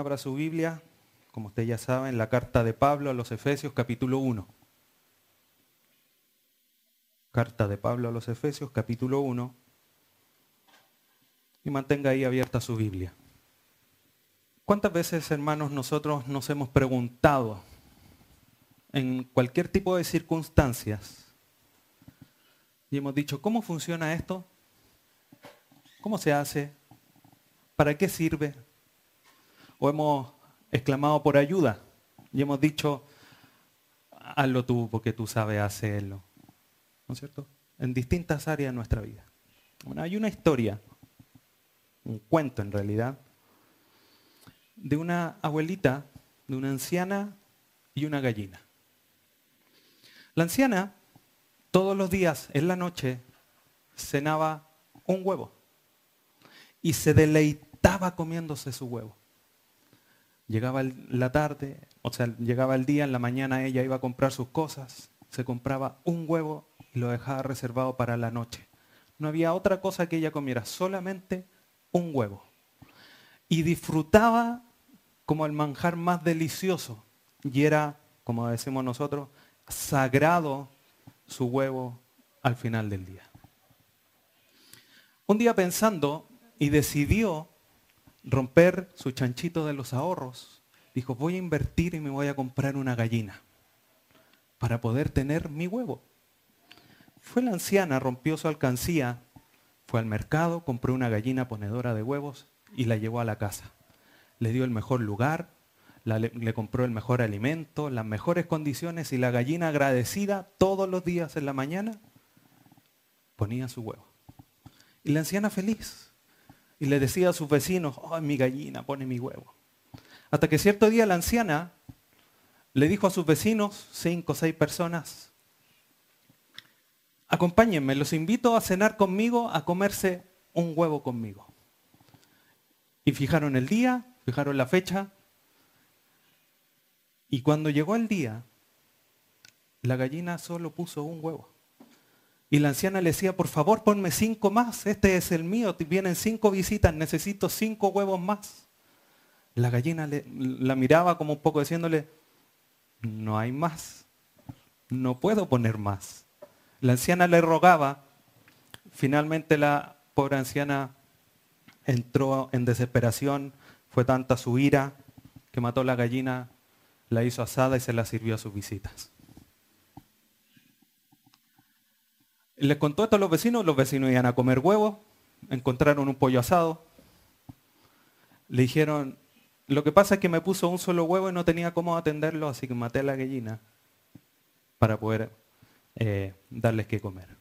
Abra su Biblia, como usted ya sabe, en la carta de Pablo a los Efesios capítulo 1. Carta de Pablo a los Efesios capítulo 1. Y mantenga ahí abierta su Biblia. ¿Cuántas veces, hermanos, nosotros nos hemos preguntado en cualquier tipo de circunstancias y hemos dicho, ¿cómo funciona esto? ¿Cómo se hace? ¿Para qué sirve? O hemos exclamado por ayuda y hemos dicho, hazlo tú porque tú sabes hacerlo. ¿No es cierto? En distintas áreas de nuestra vida. Bueno, hay una historia, un cuento en realidad, de una abuelita, de una anciana y una gallina. La anciana todos los días en la noche cenaba un huevo y se deleitaba comiéndose su huevo. Llegaba la tarde, o sea, llegaba el día, en la mañana ella iba a comprar sus cosas, se compraba un huevo y lo dejaba reservado para la noche. No había otra cosa que ella comiera, solamente un huevo. Y disfrutaba como el manjar más delicioso. Y era, como decimos nosotros, sagrado su huevo al final del día. Un día pensando y decidió romper su chanchito de los ahorros, dijo, voy a invertir y me voy a comprar una gallina para poder tener mi huevo. Fue la anciana, rompió su alcancía, fue al mercado, compró una gallina ponedora de huevos y la llevó a la casa. Le dio el mejor lugar, le, compró el mejor alimento, las mejores condiciones y la gallina agradecida todos los días en la mañana ponía su huevo. Y la anciana feliz. Y le decía a sus vecinos, oh, mi gallina pone mi huevo. Hasta que cierto día la anciana le dijo a sus vecinos, cinco o seis personas, acompáñenme, los invito a cenar conmigo, a comerse un huevo conmigo. Y fijaron el día, fijaron la fecha, y cuando llegó el día, la gallina solo puso un huevo. Y la anciana le decía, por favor, ponme cinco más, este es el mío, vienen cinco visitas, necesito cinco huevos más. La gallina la miraba como un poco diciéndole, no hay más, no puedo poner más. La anciana le rogaba, finalmente la pobre anciana entró en desesperación, fue tanta su ira que mató a la gallina la hizo asada y se la sirvió a sus visitas. Le contó esto a los vecinos, los vecinos iban a comer huevos, encontraron un pollo asado, le dijeron, lo que pasa es que me puso un solo huevo y no tenía cómo atenderlo, así que maté a la gallina para poder eh, darles que comer.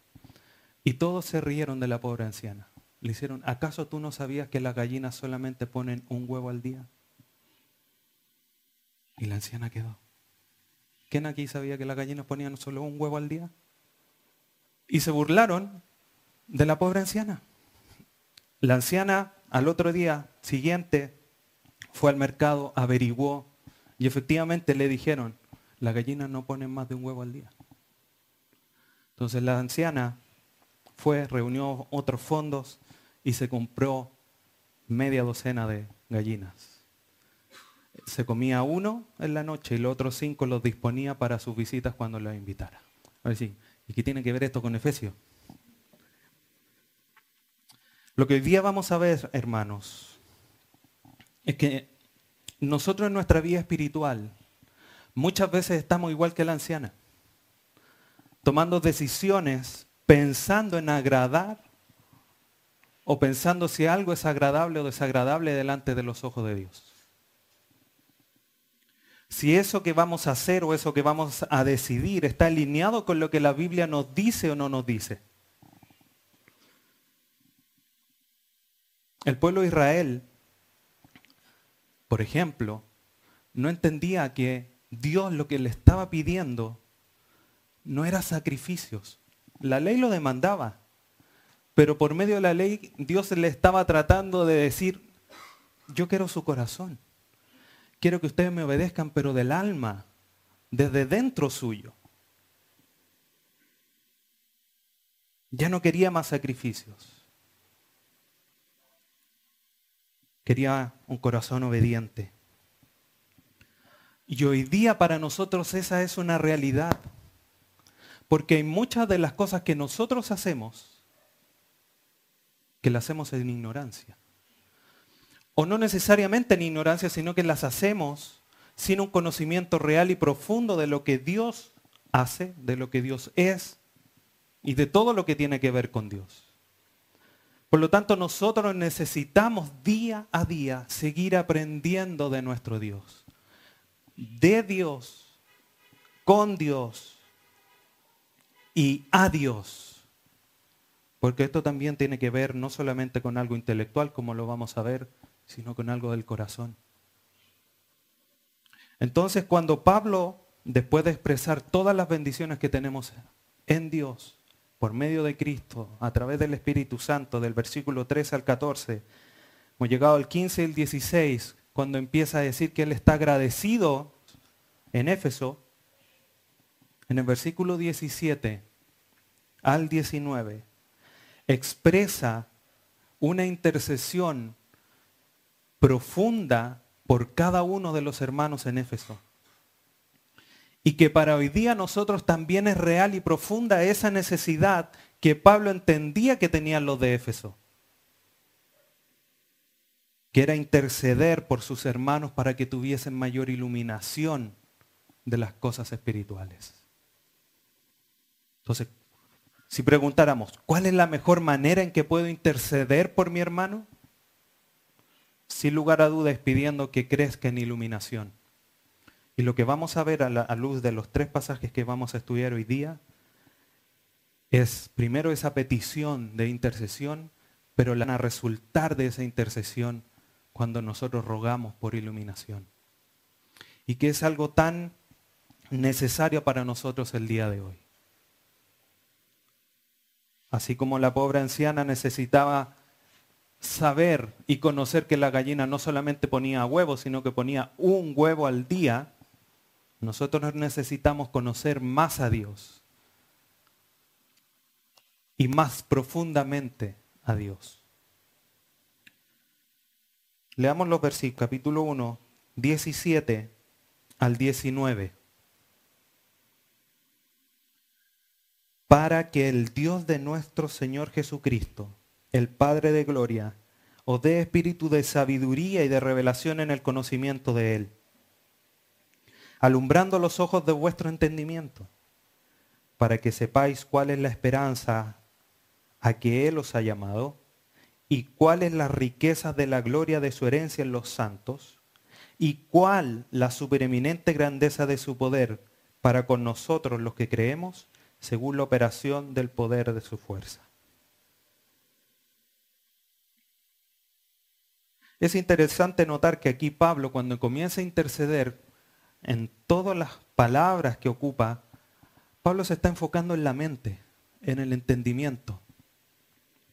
Y todos se rieron de la pobre anciana. Le hicieron, ¿acaso tú no sabías que las gallinas solamente ponen un huevo al día? Y la anciana quedó. ¿Quién aquí sabía que las gallinas ponían solo un huevo al día? Y se burlaron de la pobre anciana. La anciana al otro día siguiente fue al mercado, averiguó y efectivamente le dijeron, las gallinas no ponen más de un huevo al día. Entonces la anciana fue, reunió otros fondos y se compró media docena de gallinas se comía uno en la noche y los otros cinco los disponía para sus visitas cuando los invitara. ¿Y qué tiene que ver esto con Efesios? Lo que hoy día vamos a ver, hermanos, es que nosotros en nuestra vida espiritual muchas veces estamos igual que la anciana, tomando decisiones pensando en agradar o pensando si algo es agradable o desagradable delante de los ojos de Dios si eso que vamos a hacer o eso que vamos a decidir está alineado con lo que la Biblia nos dice o no nos dice. El pueblo de Israel, por ejemplo, no entendía que Dios lo que le estaba pidiendo no era sacrificios. La ley lo demandaba, pero por medio de la ley Dios le estaba tratando de decir, yo quiero su corazón quiero que ustedes me obedezcan, pero del alma, desde dentro suyo. Ya no quería más sacrificios. Quería un corazón obediente. Y hoy día para nosotros esa es una realidad. Porque hay muchas de las cosas que nosotros hacemos que las hacemos en ignorancia. O no necesariamente en ignorancia, sino que las hacemos sin un conocimiento real y profundo de lo que Dios hace, de lo que Dios es y de todo lo que tiene que ver con Dios. Por lo tanto, nosotros necesitamos día a día seguir aprendiendo de nuestro Dios, de Dios, con Dios y a Dios. Porque esto también tiene que ver no solamente con algo intelectual, como lo vamos a ver, sino con algo del corazón. Entonces, cuando Pablo, después de expresar todas las bendiciones que tenemos en Dios, por medio de Cristo, a través del Espíritu Santo, del versículo 13 al 14, hemos llegado al 15 y el 16, cuando empieza a decir que Él está agradecido en Éfeso, en el versículo 17 al 19, expresa una intercesión profunda por cada uno de los hermanos en Éfeso y que para hoy día nosotros también es real y profunda esa necesidad que Pablo entendía que tenían los de Éfeso, que era interceder por sus hermanos para que tuviesen mayor iluminación de las cosas espirituales. Entonces, si preguntáramos, ¿cuál es la mejor manera en que puedo interceder por mi hermano? Sin lugar a dudas, pidiendo que crezca en iluminación. Y lo que vamos a ver a la luz de los tres pasajes que vamos a estudiar hoy día es primero esa petición de intercesión, pero la a resultar de esa intercesión cuando nosotros rogamos por iluminación. Y que es algo tan necesario para nosotros el día de hoy. Así como la pobre anciana necesitaba saber y conocer que la gallina no solamente ponía huevos, sino que ponía un huevo al día, nosotros necesitamos conocer más a Dios y más profundamente a Dios. Leamos los versículos, capítulo 1, 17 al 19. Para que el Dios de nuestro Señor Jesucristo, el Padre de Gloria, os dé espíritu de sabiduría y de revelación en el conocimiento de Él alumbrando los ojos de vuestro entendimiento, para que sepáis cuál es la esperanza a que Él os ha llamado y cuál es la riqueza de la gloria de su herencia en los santos y cuál la supereminente grandeza de su poder para con nosotros los que creemos según la operación del poder de su fuerza. Es interesante notar que aquí Pablo cuando comienza a interceder en todas las palabras que ocupa, Pablo se está enfocando en la mente, en el entendimiento,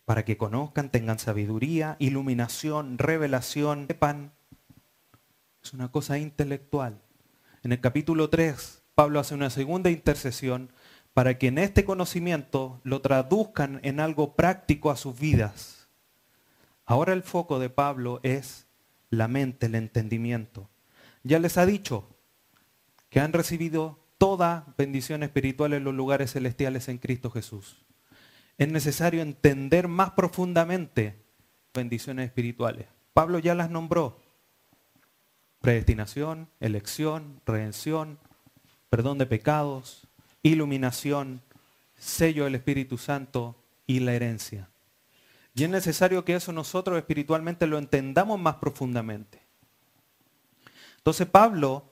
para que conozcan, tengan sabiduría, iluminación, revelación, sepan. Es una cosa intelectual. En el capítulo 3, Pablo hace una segunda intercesión para que en este conocimiento lo traduzcan en algo práctico a sus vidas. Ahora el foco de Pablo es la mente, el entendimiento. Ya les ha dicho, que han recibido toda bendición espiritual en los lugares celestiales en Cristo Jesús. Es necesario entender más profundamente bendiciones espirituales. Pablo ya las nombró. Predestinación, elección, redención, perdón de pecados, iluminación, sello del Espíritu Santo y la herencia. Y es necesario que eso nosotros espiritualmente lo entendamos más profundamente. Entonces Pablo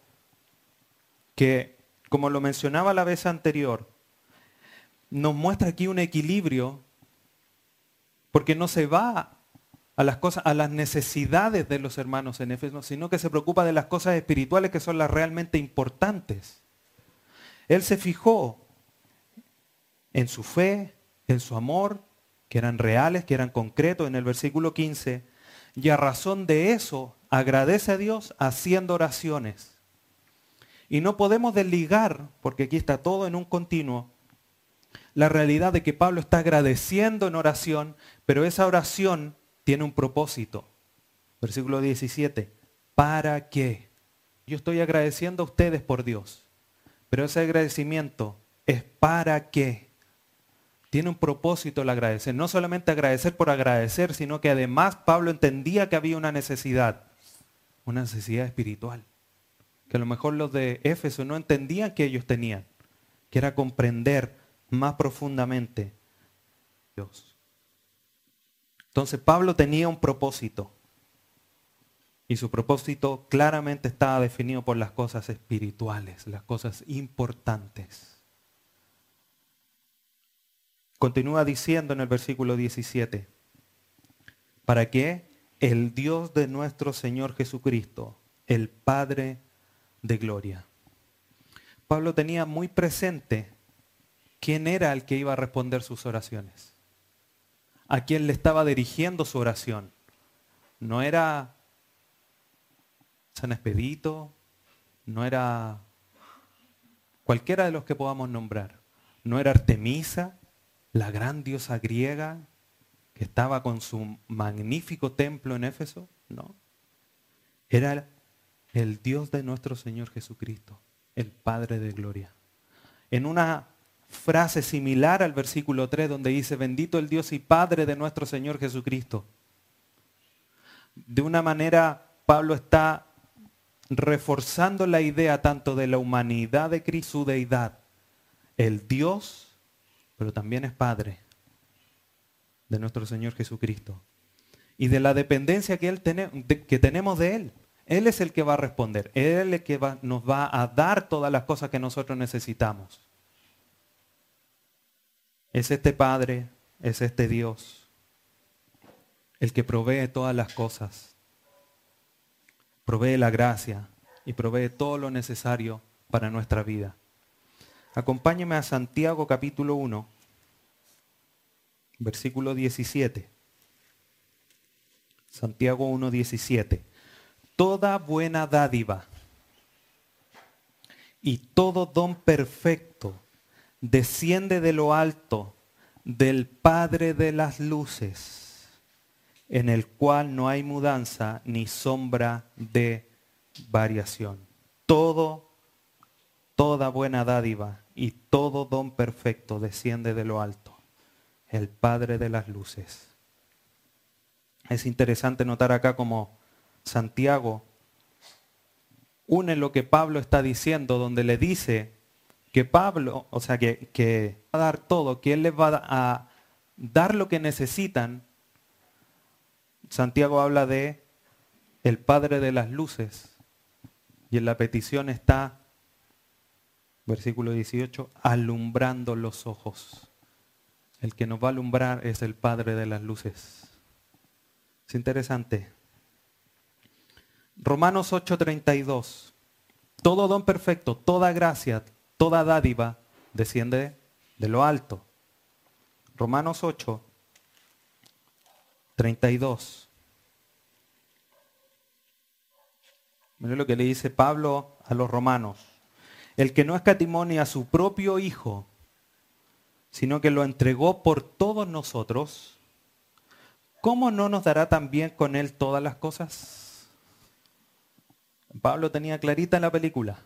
que, como lo mencionaba la vez anterior, nos muestra aquí un equilibrio porque no se va a las cosas, a las necesidades de los hermanos en Éfeso, sino que se preocupa de las cosas espirituales que son las realmente importantes. Él se fijó en su fe, en su amor, que eran reales, que eran concretos en el versículo 15, y a razón de eso agradece a Dios haciendo oraciones y no podemos desligar, porque aquí está todo en un continuo, la realidad de que Pablo está agradeciendo en oración, pero esa oración tiene un propósito. Versículo 17. ¿Para qué? Yo estoy agradeciendo a ustedes por Dios, pero ese agradecimiento es para qué. Tiene un propósito el agradecer. No solamente agradecer por agradecer, sino que además Pablo entendía que había una necesidad, una necesidad espiritual, que a lo mejor los de Éfeso no entendían que ellos tenían, que era comprender más profundamente Dios. Entonces Pablo tenía un propósito. Y su propósito claramente estaba definido por las cosas espirituales, las cosas importantes. Continúa diciendo en el versículo 17, para que el Dios de nuestro Señor Jesucristo, el Padre de Gloria. Pablo tenía muy presente quién era el que iba a responder sus oraciones, a quién le estaba dirigiendo su oración. No era San Expedito, no era cualquiera de los que podamos nombrar, no era Artemisa, la gran diosa griega que estaba con su magnífico templo en Éfeso, no. Era el Dios de nuestro Señor Jesucristo, el Padre de Gloria. En una frase similar al versículo 3 donde dice, bendito el Dios y Padre de nuestro Señor Jesucristo. De una manera, Pablo está reforzando la idea tanto de la humanidad de Cristo, su deidad, el Dios pero también es Padre de nuestro Señor Jesucristo. Y de la dependencia que, él que tenemos de Él. Él es el que va a responder. Él es el que nos va a dar todas las cosas que nosotros necesitamos. Es este Padre, es este Dios, el que provee todas las cosas. Provee la gracia y provee todo lo necesario para nuestra vida. Acompáñeme a Santiago capítulo 1, versículo 17. Santiago 1, 17. Toda buena dádiva y todo don perfecto desciende de lo alto del Padre de las luces, en el cual no hay mudanza ni sombra de variación. Todo, toda buena dádiva y todo don perfecto desciende de lo alto, el Padre de las luces. Es interesante notar acá como Santiago une lo que Pablo está diciendo, donde le dice que Pablo, o sea, que, que va a dar todo, que él les va a dar lo que necesitan. Santiago habla de el Padre de las luces y en la petición está versículo 18, alumbrando los ojos. El que nos va a alumbrar es el Padre de las luces. Es interesante. Romanos 8:32. Todo don perfecto, toda gracia, toda dádiva desciende de lo alto. Romanos 8, 32. Mire lo que le dice Pablo a los romanos el que no escatimó a su propio Hijo, sino que lo entregó por todos nosotros, ¿cómo no nos dará también con Él todas las cosas? Pablo tenía clarita en la película.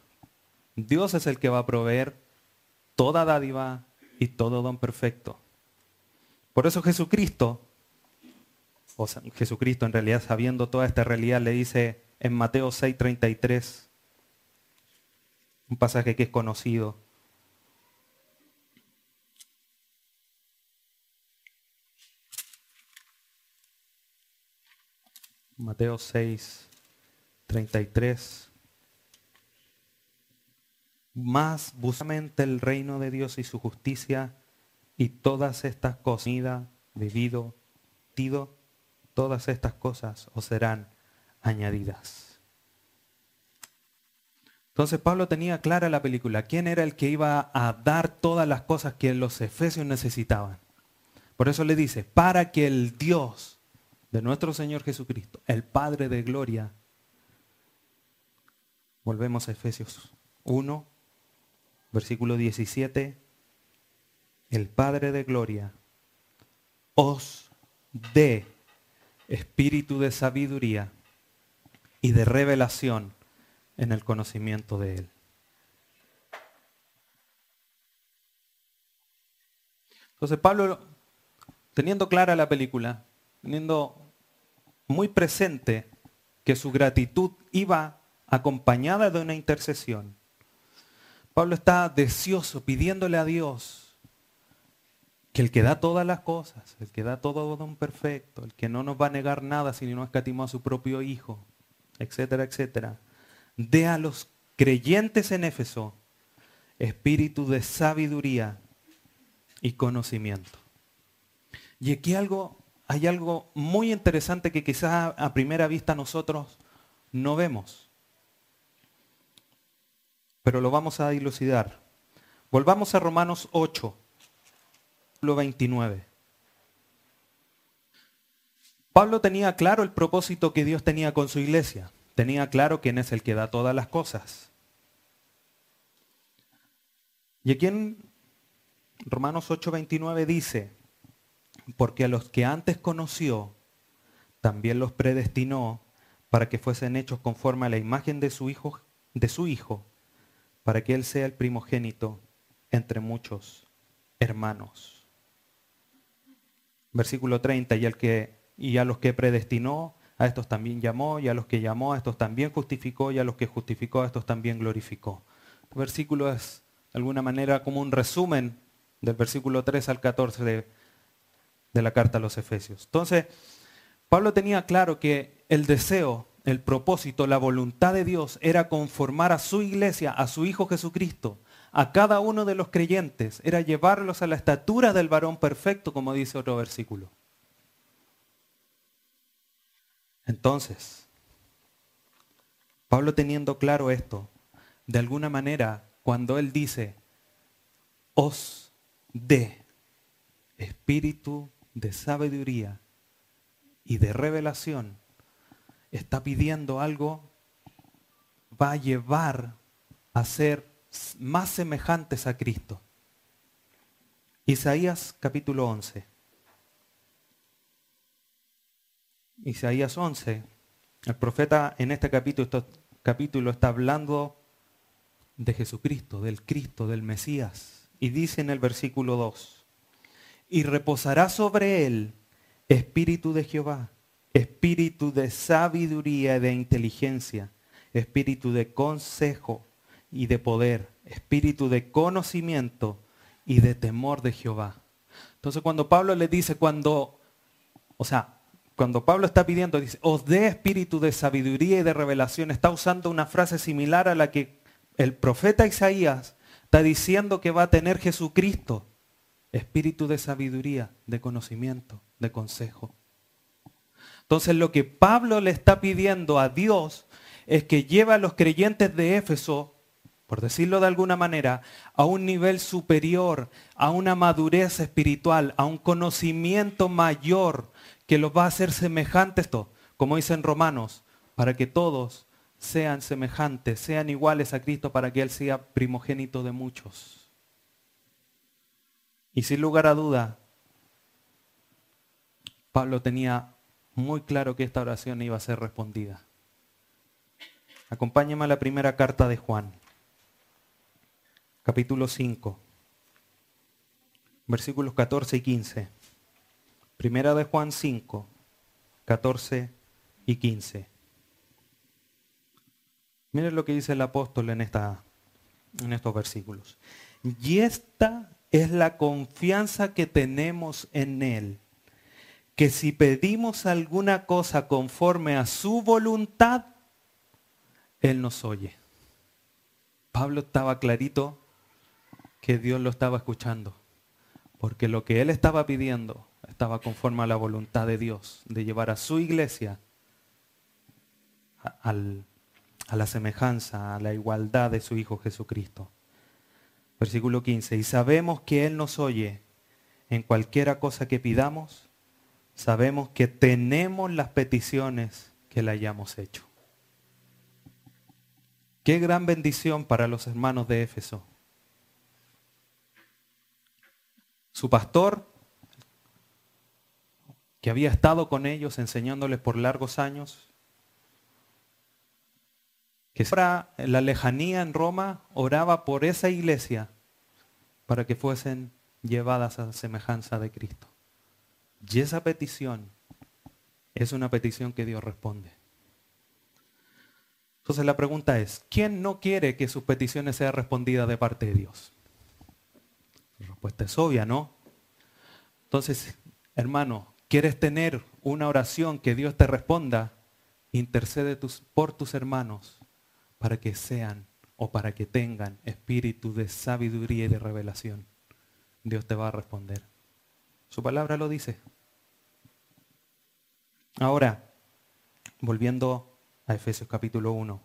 Dios es el que va a proveer toda dádiva y todo don perfecto. Por eso Jesucristo, o sea, Jesucristo en realidad sabiendo toda esta realidad, le dice en Mateo 6:33, un pasaje que es conocido. Mateo 6, 33. Más buscamente el reino de Dios y su justicia y todas estas cosas, comida, bebido, tido, todas estas cosas os serán añadidas. Entonces Pablo tenía clara la película, quién era el que iba a dar todas las cosas que los efesios necesitaban. Por eso le dice, para que el Dios de nuestro Señor Jesucristo, el Padre de Gloria, volvemos a Efesios 1, versículo 17, el Padre de Gloria os dé espíritu de sabiduría y de revelación en el conocimiento de Él. Entonces Pablo, teniendo clara la película, teniendo muy presente que su gratitud iba acompañada de una intercesión, Pablo está deseoso pidiéndole a Dios que el que da todas las cosas, el que da todo don perfecto, el que no nos va a negar nada si no escatimó a su propio Hijo, etcétera, etcétera, dé a los creyentes en Éfeso espíritu de sabiduría y conocimiento. Y aquí algo, hay algo muy interesante que quizás a primera vista nosotros no vemos, pero lo vamos a dilucidar. Volvamos a Romanos 8, 29. Pablo tenía claro el propósito que Dios tenía con su iglesia. Tenía claro quién es el que da todas las cosas. Y aquí en Romanos 8:29 dice, porque a los que antes conoció, también los predestinó para que fuesen hechos conforme a la imagen de su hijo, de su hijo, para que él sea el primogénito entre muchos hermanos. Versículo 30, y, que, y a los que predestinó, a estos también llamó, y a los que llamó, a estos también justificó, y a los que justificó, a estos también glorificó. El versículo es de alguna manera como un resumen del versículo 3 al 14 de, de la carta a los Efesios. Entonces, Pablo tenía claro que el deseo, el propósito, la voluntad de Dios era conformar a su iglesia, a su Hijo Jesucristo, a cada uno de los creyentes, era llevarlos a la estatura del varón perfecto, como dice otro versículo. Entonces, Pablo teniendo claro esto, de alguna manera, cuando él dice, os de espíritu de sabiduría y de revelación, está pidiendo algo, va a llevar a ser más semejantes a Cristo. Isaías capítulo 11. Isaías 11, el profeta en este capítulo, capítulo está hablando de Jesucristo, del Cristo, del Mesías y dice en el versículo 2, y reposará sobre él espíritu de Jehová, espíritu de sabiduría y de inteligencia, espíritu de consejo y de poder, espíritu de conocimiento y de temor de Jehová. Entonces cuando Pablo le dice, cuando, o sea, cuando Pablo está pidiendo, dice, os dé espíritu de sabiduría y de revelación, está usando una frase similar a la que el profeta Isaías Está diciendo que va a tener Jesucristo espíritu de sabiduría, de conocimiento, de consejo. Entonces lo que Pablo le está pidiendo a Dios es que lleve a los creyentes de Éfeso, por decirlo de alguna manera, a un nivel superior, a una madurez espiritual, a un conocimiento mayor que los va a hacer semejantes, como dicen Romanos, para que todos sean semejantes, sean iguales a Cristo para que Él sea primogénito de muchos. Y sin lugar a duda, Pablo tenía muy claro que esta oración iba a ser respondida. Acompáñame a la primera carta de Juan, capítulo 5, versículos 14 y 15. Primera de Juan 5, 14 y 15. Miren lo que dice el apóstol en, esta, en estos versículos. Y esta es la confianza que tenemos en Él, que si pedimos alguna cosa conforme a su voluntad, Él nos oye. Pablo estaba clarito que Dios lo estaba escuchando, porque lo que Él estaba pidiendo estaba conforme a la voluntad de Dios, de llevar a su iglesia al, a la semejanza, a la igualdad de su Hijo Jesucristo. Versículo 15, y sabemos que Él nos oye en cualquiera cosa que pidamos, sabemos que tenemos las peticiones que le hayamos hecho. Qué gran bendición para los hermanos de Éfeso. Su pastor, que había estado con ellos enseñándoles por largos años, que ahora la lejanía en Roma oraba por esa iglesia para que fuesen llevadas a semejanza de Cristo. Y esa petición es una petición que Dios responde. Entonces la pregunta es, ¿quién no quiere que sus peticiones sean respondidas de parte de Dios? La respuesta es obvia, ¿no? Entonces, hermano, ¿quieres tener una oración que Dios te responda? Intercede por tus hermanos para que sean o para que tengan espíritu de sabiduría y de revelación. Dios te va a responder. Su palabra lo dice. Ahora, volviendo a Efesios capítulo 1.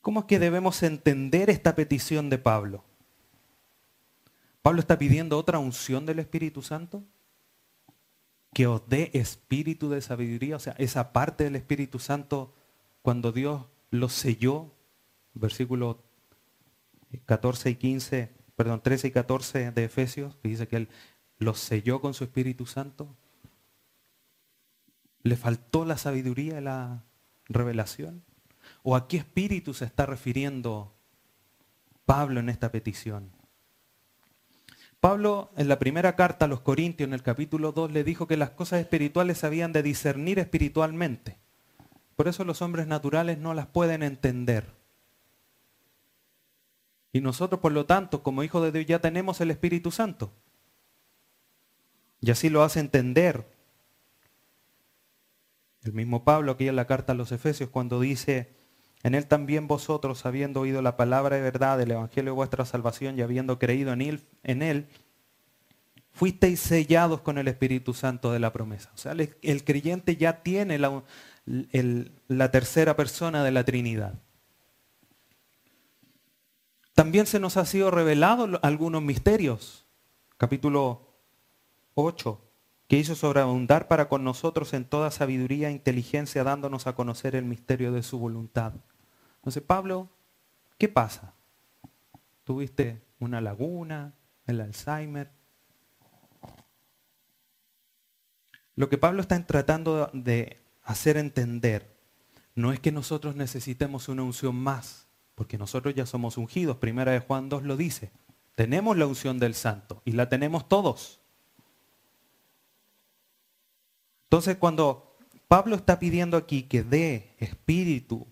¿Cómo es que debemos entender esta petición de Pablo? ¿Pablo está pidiendo otra unción del Espíritu Santo? Que os dé espíritu de sabiduría, o sea, esa parte del Espíritu Santo cuando Dios lo selló, versículos 14 y 15, perdón, 13 y 14 de Efesios, que dice que Él los selló con su Espíritu Santo. ¿Le faltó la sabiduría y la revelación? ¿O a qué espíritu se está refiriendo Pablo en esta petición? Pablo en la primera carta a los Corintios, en el capítulo 2, le dijo que las cosas espirituales se habían de discernir espiritualmente. Por eso los hombres naturales no las pueden entender. Y nosotros, por lo tanto, como hijos de Dios, ya tenemos el Espíritu Santo. Y así lo hace entender el mismo Pablo aquí en la carta a los Efesios cuando dice, en él también vosotros, habiendo oído la palabra de verdad del Evangelio de vuestra salvación y habiendo creído en él, en él fuisteis sellados con el Espíritu Santo de la promesa. O sea, el, creyente ya tiene la, tercera persona de la Trinidad. También se nos ha sido revelado algunos misterios. Capítulo 8, que hizo sobreabundar para con nosotros en toda sabiduría e inteligencia, dándonos a conocer el misterio de su voluntad. Entonces, Pablo, ¿qué pasa? ¿Tuviste una laguna, el Alzheimer? Lo que Pablo está tratando de hacer entender no es que nosotros necesitemos una unción más, porque nosotros ya somos ungidos. Primera de Juan 2 lo dice. Tenemos la unción del santo y la tenemos todos. Entonces cuando Pablo está pidiendo aquí que dé espíritu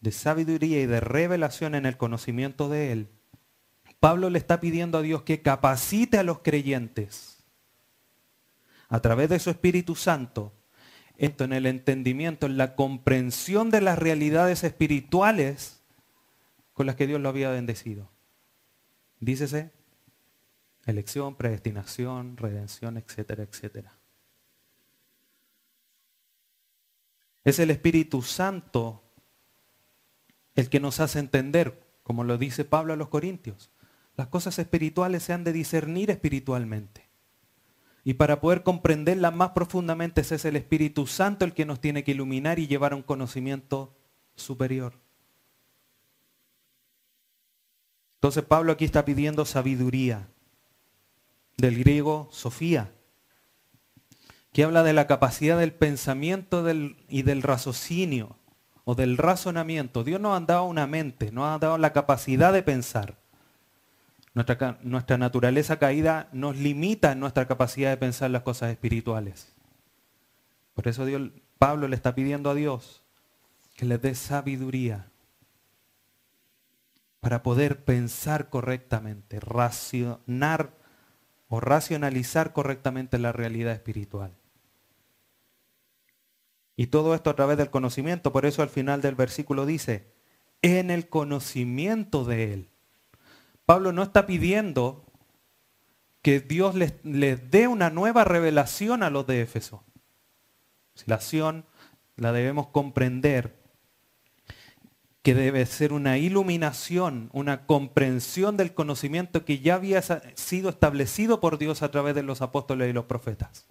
de sabiduría y de revelación en el conocimiento de Él, Pablo le está pidiendo a Dios que capacite a los creyentes a través de su Espíritu Santo, esto en el entendimiento, en la comprensión de las realidades espirituales con las que Dios lo había bendecido. Dícese, elección, predestinación, redención, etcétera, etcétera. Es el Espíritu Santo el que nos hace entender, como lo dice Pablo a los Corintios. Las cosas espirituales se han de discernir espiritualmente. Y para poder comprenderlas más profundamente es el Espíritu Santo el que nos tiene que iluminar y llevar a un conocimiento superior. Entonces Pablo aquí está pidiendo sabiduría, del griego Sofía, que habla de la capacidad del pensamiento y del raciocinio del razonamiento. Dios nos ha dado una mente, nos ha dado la capacidad de pensar. Nuestra, naturaleza caída nos limita en nuestra capacidad de pensar las cosas espirituales. Por eso Pablo le está pidiendo a Dios que le dé sabiduría para poder pensar correctamente, racionar o racionalizar correctamente la realidad espiritual. Y todo esto a través del conocimiento. Por eso al final del versículo dice, en el conocimiento de Él. Pablo no está pidiendo que Dios les, dé una nueva revelación a los de Éfeso. La acción la debemos comprender que debe ser una iluminación, una comprensión del conocimiento que ya había sido establecido por Dios a través de los apóstoles y los profetas.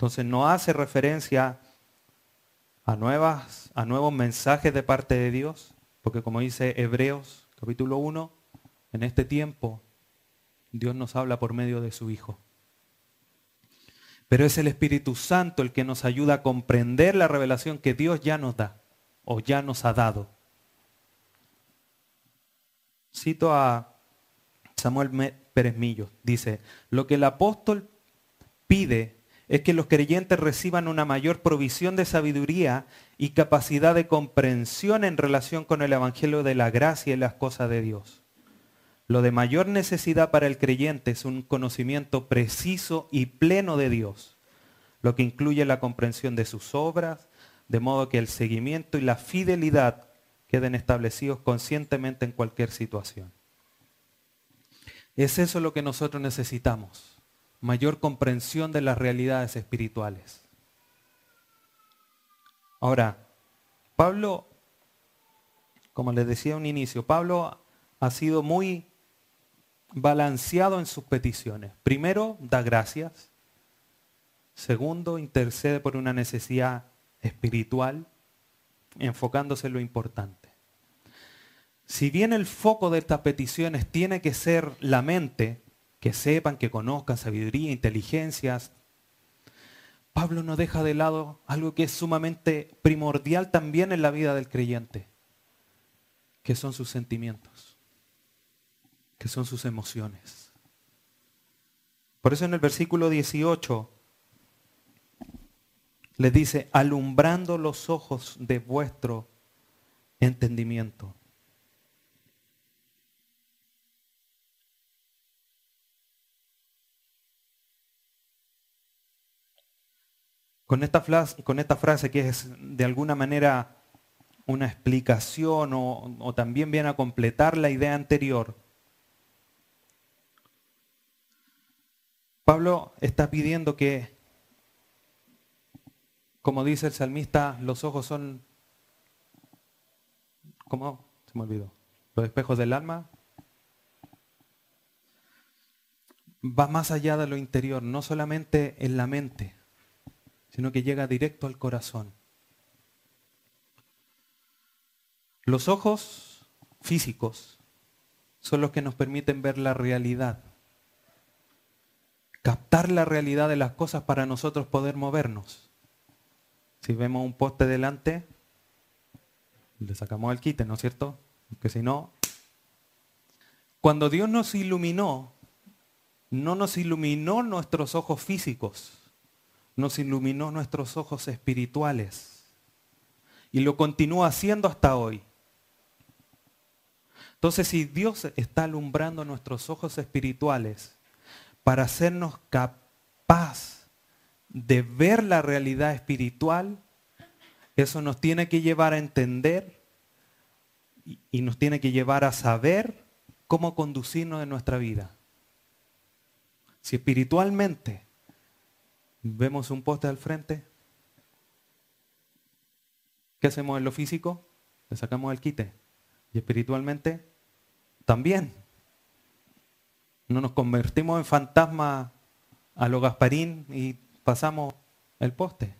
Entonces no hace referencia a, nuevas, a nuevos mensajes de parte de Dios, porque como dice Hebreos capítulo 1, en este tiempo Dios nos habla por medio de su Hijo. Pero es el Espíritu Santo el que nos ayuda a comprender la revelación que Dios ya nos da o ya nos ha dado. Cito a Samuel Pérez Millo. Dice, lo que el apóstol pide es que los creyentes reciban una mayor provisión de sabiduría y capacidad de comprensión en relación con el Evangelio de la gracia y las cosas de Dios. Lo de mayor necesidad para el creyente es un conocimiento preciso y pleno de Dios, lo que incluye la comprensión de sus obras, de modo que el seguimiento y la fidelidad queden establecidos conscientemente en cualquier situación. Es eso lo que nosotros necesitamos, mayor comprensión de las realidades espirituales. Ahora, Pablo, como les decía a un inicio, Pablo ha sido muy balanceado en sus peticiones. Primero, da gracias. Segundo, intercede por una necesidad espiritual, enfocándose en lo importante. Si bien el foco de estas peticiones tiene que ser la mente, que sepan, que conozcan sabiduría, inteligencias, Pablo no deja de lado algo que es sumamente primordial también en la vida del creyente, que son sus sentimientos que son sus emociones. Por eso en el versículo 18 le dice, alumbrando los ojos de vuestro entendimiento. Con esta, frase, que es de alguna manera una explicación o, o también viene a completar la idea anterior, Pablo está pidiendo que, como dice el salmista, los ojos son, ¿cómo? Se me olvidó. Los espejos del alma. Va más allá de lo interior, no solamente en la mente, sino que llega directo al corazón. Los ojos físicos son los que nos permiten ver la realidad captar la realidad de las cosas para nosotros poder movernos. Si vemos un poste delante, le sacamos el quite, ¿no es cierto? Porque si no, cuando Dios nos iluminó, no nos iluminó nuestros ojos físicos, nos iluminó nuestros ojos espirituales. Y lo continúa haciendo hasta hoy. Entonces, si Dios está alumbrando nuestros ojos espirituales, para hacernos capaz de ver la realidad espiritual, eso nos tiene que llevar a entender y nos tiene que llevar a saber cómo conducirnos en nuestra vida. Si espiritualmente vemos un poste al frente, ¿qué hacemos en lo físico? Le sacamos el quite. Y espiritualmente también no nos convertimos en fantasma a lo Gasparín y pasamos el poste.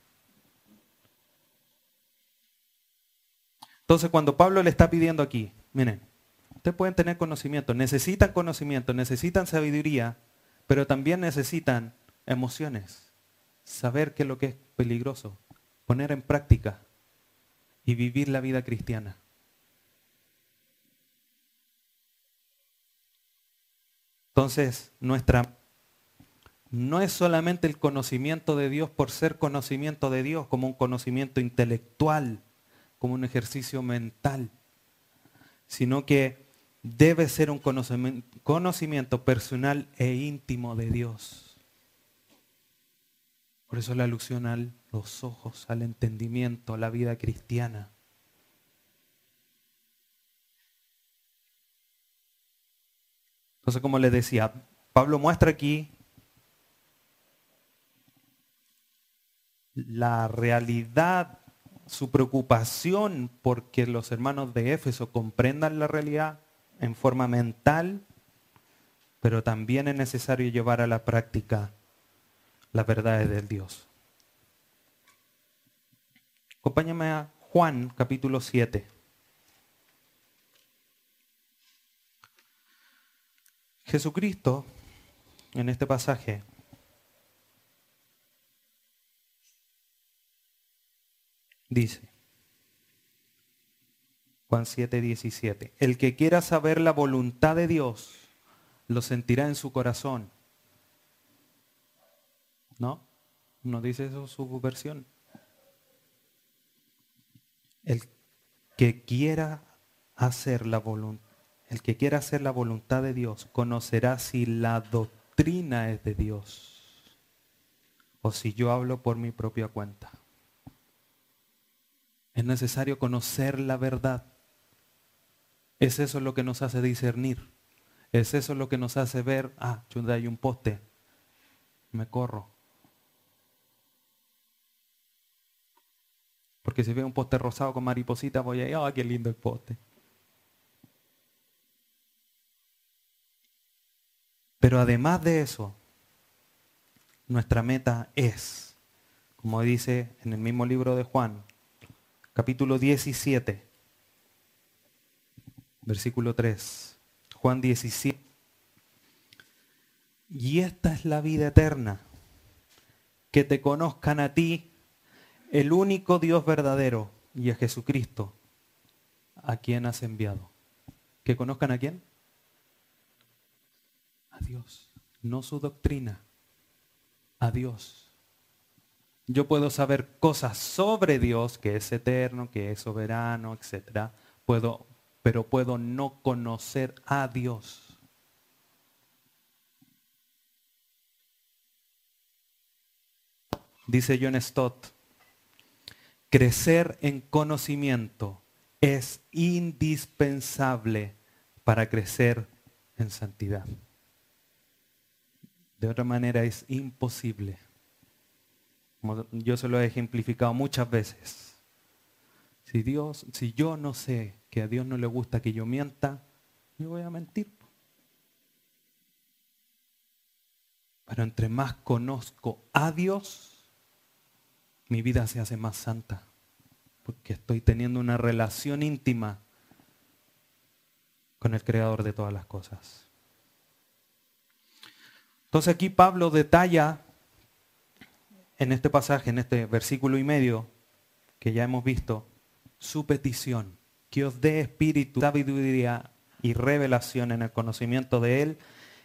Entonces cuando Pablo le está pidiendo aquí, miren, ustedes pueden tener conocimiento, necesitan conocimiento, necesitan sabiduría, pero también necesitan emociones, saber qué es lo que es peligroso, poner en práctica y vivir la vida cristiana. Entonces, nuestra no es solamente el conocimiento de Dios por ser conocimiento de Dios, como un conocimiento intelectual, como un ejercicio mental, sino que debe ser un conocimiento personal e íntimo de Dios. Por eso la alusión a los ojos, al entendimiento, a la vida cristiana. Entonces, como les decía, Pablo muestra aquí la realidad, su preocupación porque los hermanos de Éfeso comprendan la realidad en forma mental, pero también es necesario llevar a la práctica las verdades del Dios. Acompáñame a Juan capítulo 7. Jesucristo, en este pasaje, dice, Juan 7, 17, el que quiera saber la voluntad de Dios, lo sentirá en su corazón ¿No? ¿No dice eso su versión? El que quiera hacer la voluntad, el que quiera hacer la voluntad de Dios, conocerá si la doctrina es de Dios o si yo hablo por mi propia cuenta. Es necesario conocer la verdad. Es eso lo que nos hace discernir. Es eso lo que nos hace ver, ah, chunda, hay un poste, me corro. Porque si veo un poste rosado con mariposita, voy a ir, ah, qué lindo el poste. Pero además de eso, nuestra meta es, como dice en el mismo libro de Juan, capítulo 17, versículo 3. Juan 17. Y esta es la vida eterna, que te conozcan a ti, el único Dios verdadero, y a Jesucristo, a quien has enviado. ¿Que conozcan a quién? A Dios, no su doctrina, a Dios. Yo puedo saber cosas sobre Dios, que es eterno, que es soberano, etc. Puedo pero puedo no conocer a Dios. Dice John Stott, crecer en conocimiento es indispensable para crecer en santidad. De otra manera es imposible. yo se lo he ejemplificado muchas veces. Si Dios, si yo no sé que a Dios no le gusta que yo mienta, yo voy a mentir. Pero entre más conozco a Dios, mi vida se hace más santa. Porque estoy teniendo una relación íntima con el creador de todas las cosas. Entonces aquí Pablo detalla en este pasaje, en este versículo y medio que ya hemos visto, su petición, que os dé espíritu, sabiduría y revelación en el conocimiento de Él,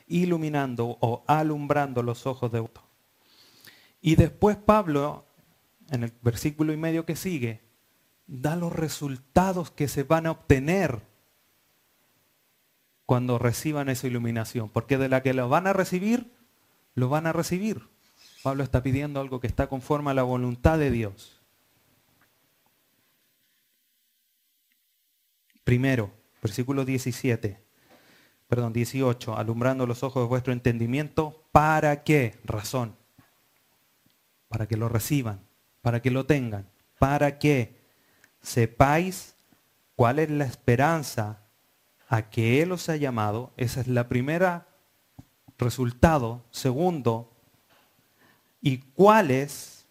iluminando o alumbrando los ojos de otro. Y después Pablo, en el versículo y medio que sigue, da los resultados que se van a obtener cuando reciban esa iluminación, porque de la que lo van a recibir, lo van a recibir. Pablo está pidiendo algo que está conforme a la voluntad de Dios. Primero, versículo 17, perdón, 18, alumbrando los ojos de vuestro entendimiento, ¿para qué? Razón. Para que lo reciban, para que lo tengan, para que sepáis cuál es la esperanza a que Él os ha llamado. Esa es la primera resultado. Segundo, y cuál es,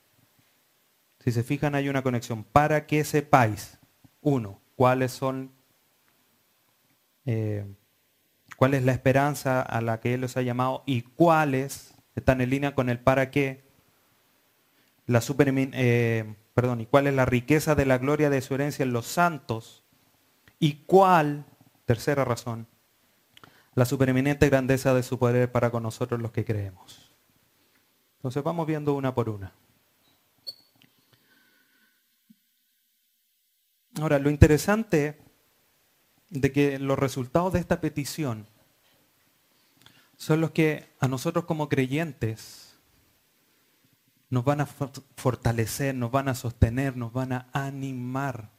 si se fijan hay una conexión, para que sepáis, uno, cuáles son eh, cuál es la esperanza a la que Él los ha llamado y cuáles están en línea con el para qué, la super, eh, perdón, y cuál es la riqueza de la gloria de su herencia en los santos y cuál, tercera razón, la supereminente grandeza de su poder para con nosotros los que creemos. Entonces vamos viendo una por una. Ahora, lo interesante de que los resultados de esta petición son los que a nosotros como creyentes nos van a fortalecer, nos van a sostener, nos van a animar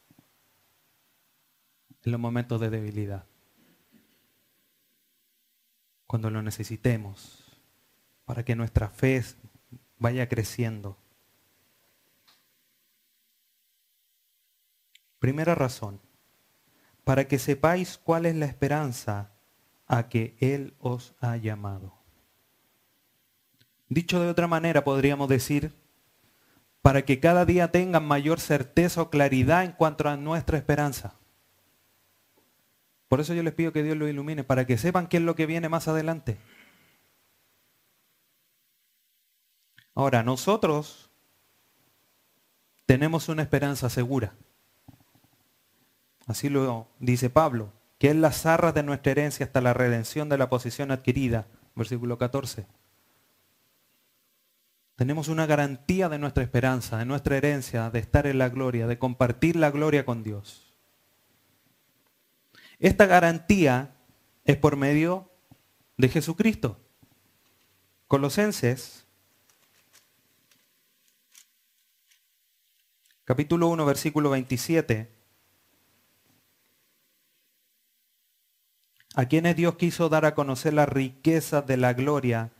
en los momentos de debilidad. Cuando lo necesitemos, para que nuestra fe vaya creciendo. Primera razón, para que sepáis cuál es la esperanza a que Él os ha llamado. Dicho de otra manera, podríamos decir, para que cada día tengan mayor certeza o claridad en cuanto a nuestra esperanza. Por eso yo les pido que Dios lo ilumine, para que sepan qué es lo que viene más adelante. Ahora, nosotros tenemos una esperanza segura. Así lo dice Pablo, que es las arras de nuestra herencia hasta la redención de la posición adquirida. Versículo 14. Tenemos una garantía de nuestra esperanza, de nuestra herencia, de estar en la gloria, de compartir la gloria con Dios. Esta garantía es por medio de Jesucristo. Colosenses, capítulo 1, versículo 27. A quienes Dios quiso dar a conocer la riqueza de la gloria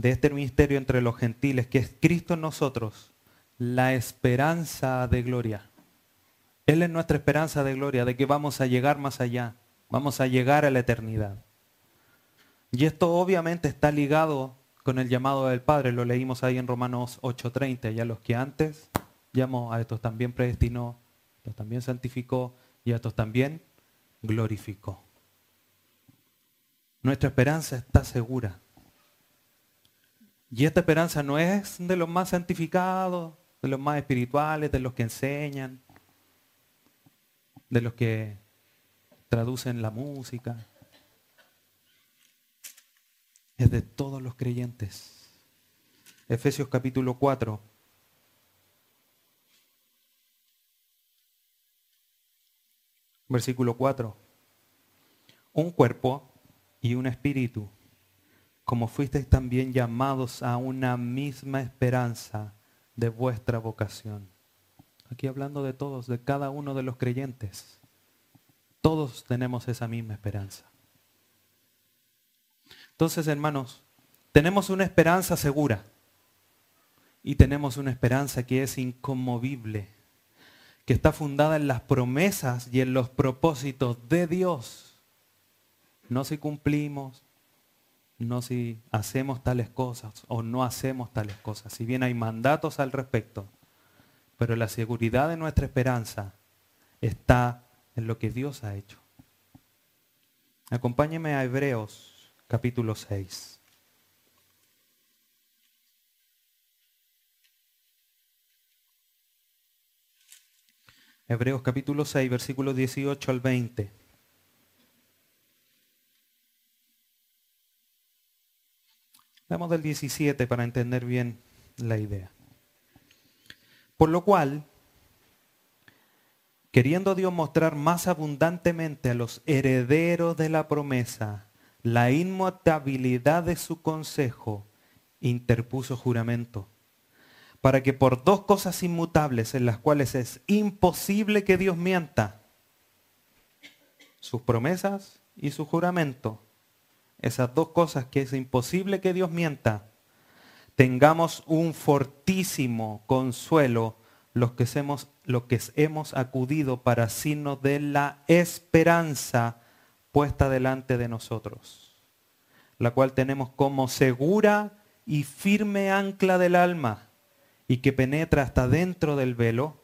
de este misterio entre los gentiles, que es Cristo en nosotros, la esperanza de gloria. Él es nuestra esperanza de gloria, de que vamos a llegar más allá, vamos a llegar a la eternidad. Y esto obviamente está ligado con el llamado del Padre, lo leímos ahí en Romanos 8:30, ya los que antes llamó, a estos también predestinó, a estos también santificó y a estos también glorificó. Nuestra esperanza está segura. Y esta esperanza no es de los más santificados, de los más espirituales, de los que enseñan, de los que traducen la música. Es de todos los creyentes. Efesios capítulo 4. Versículo 4. Un cuerpo y un espíritu como fuisteis también llamados a una misma esperanza de vuestra vocación. Aquí hablando de todos, de cada uno de los creyentes. Todos tenemos esa misma esperanza. Entonces, hermanos, tenemos una esperanza segura y tenemos una esperanza que es inconmovible, que está fundada en las promesas y en los propósitos de Dios. No si cumplimos, no si hacemos tales cosas o no hacemos tales cosas. Si bien hay mandatos al respecto, pero la seguridad de nuestra esperanza está en lo que Dios ha hecho. Acompáñeme a Hebreos capítulo 6. Hebreos capítulo 6, versículos 18 al 20. Vamos del 17 para entender bien la idea. Por lo cual, queriendo Dios mostrar más abundantemente a los herederos de la promesa la inmutabilidad de su consejo, interpuso juramento, para que por dos cosas inmutables en las cuales es imposible que Dios mienta, sus promesas y su juramento, esas dos cosas que es imposible que Dios mienta, tengamos un fortísimo consuelo los que hemos, que hemos acudido para signo de la esperanza puesta delante de nosotros, la cual tenemos como segura y firme ancla del alma y que penetra hasta dentro del velo,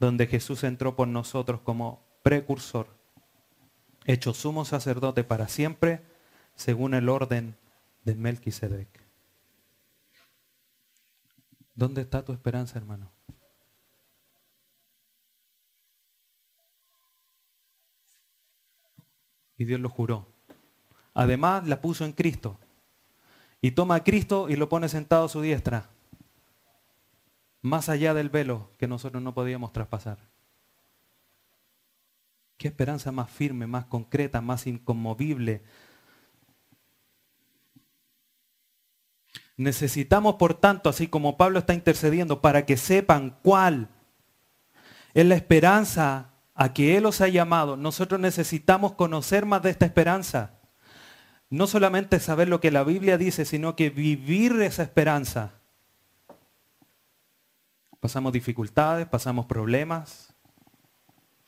donde Jesús entró por nosotros como precursor, hecho sumo sacerdote para siempre, según el orden de Melquisedec. ¿Dónde está tu esperanza, hermano? Y Dios lo juró. Además, la puso en Cristo. Y toma a Cristo y lo pone sentado a su diestra. Más allá del velo que nosotros no podíamos traspasar. ¿Qué esperanza más firme, más concreta, más inconmovible, Necesitamos, por tanto, así como Pablo está intercediendo, para que sepan cuál es la esperanza a que Él os ha llamado, nosotros necesitamos conocer más de esta esperanza. No solamente saber lo que la Biblia dice, sino que vivir esa esperanza. Pasamos dificultades, pasamos problemas.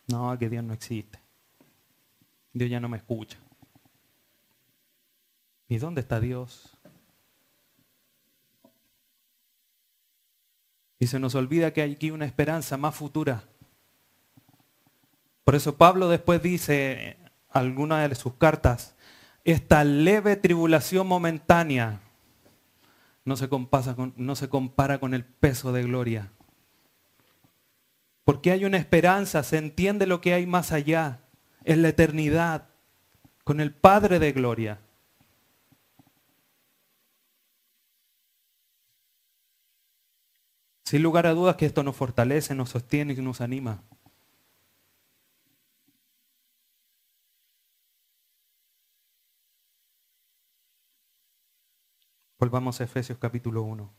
No, que Dios no existe. Dios ya no me escucha. ¿Y dónde está Dios? Y se nos olvida que hay aquí una esperanza más futura. Por eso Pablo después dice alguna de sus cartas, esta leve tribulación momentánea no se, compara con, no se compara con el peso de gloria Porque hay una esperanza, se entiende lo que hay más allá, en la eternidad, con el Padre de Gloria. Sin lugar a dudas que esto nos fortalece, nos sostiene y nos anima. Volvamos a Efesios capítulo 1.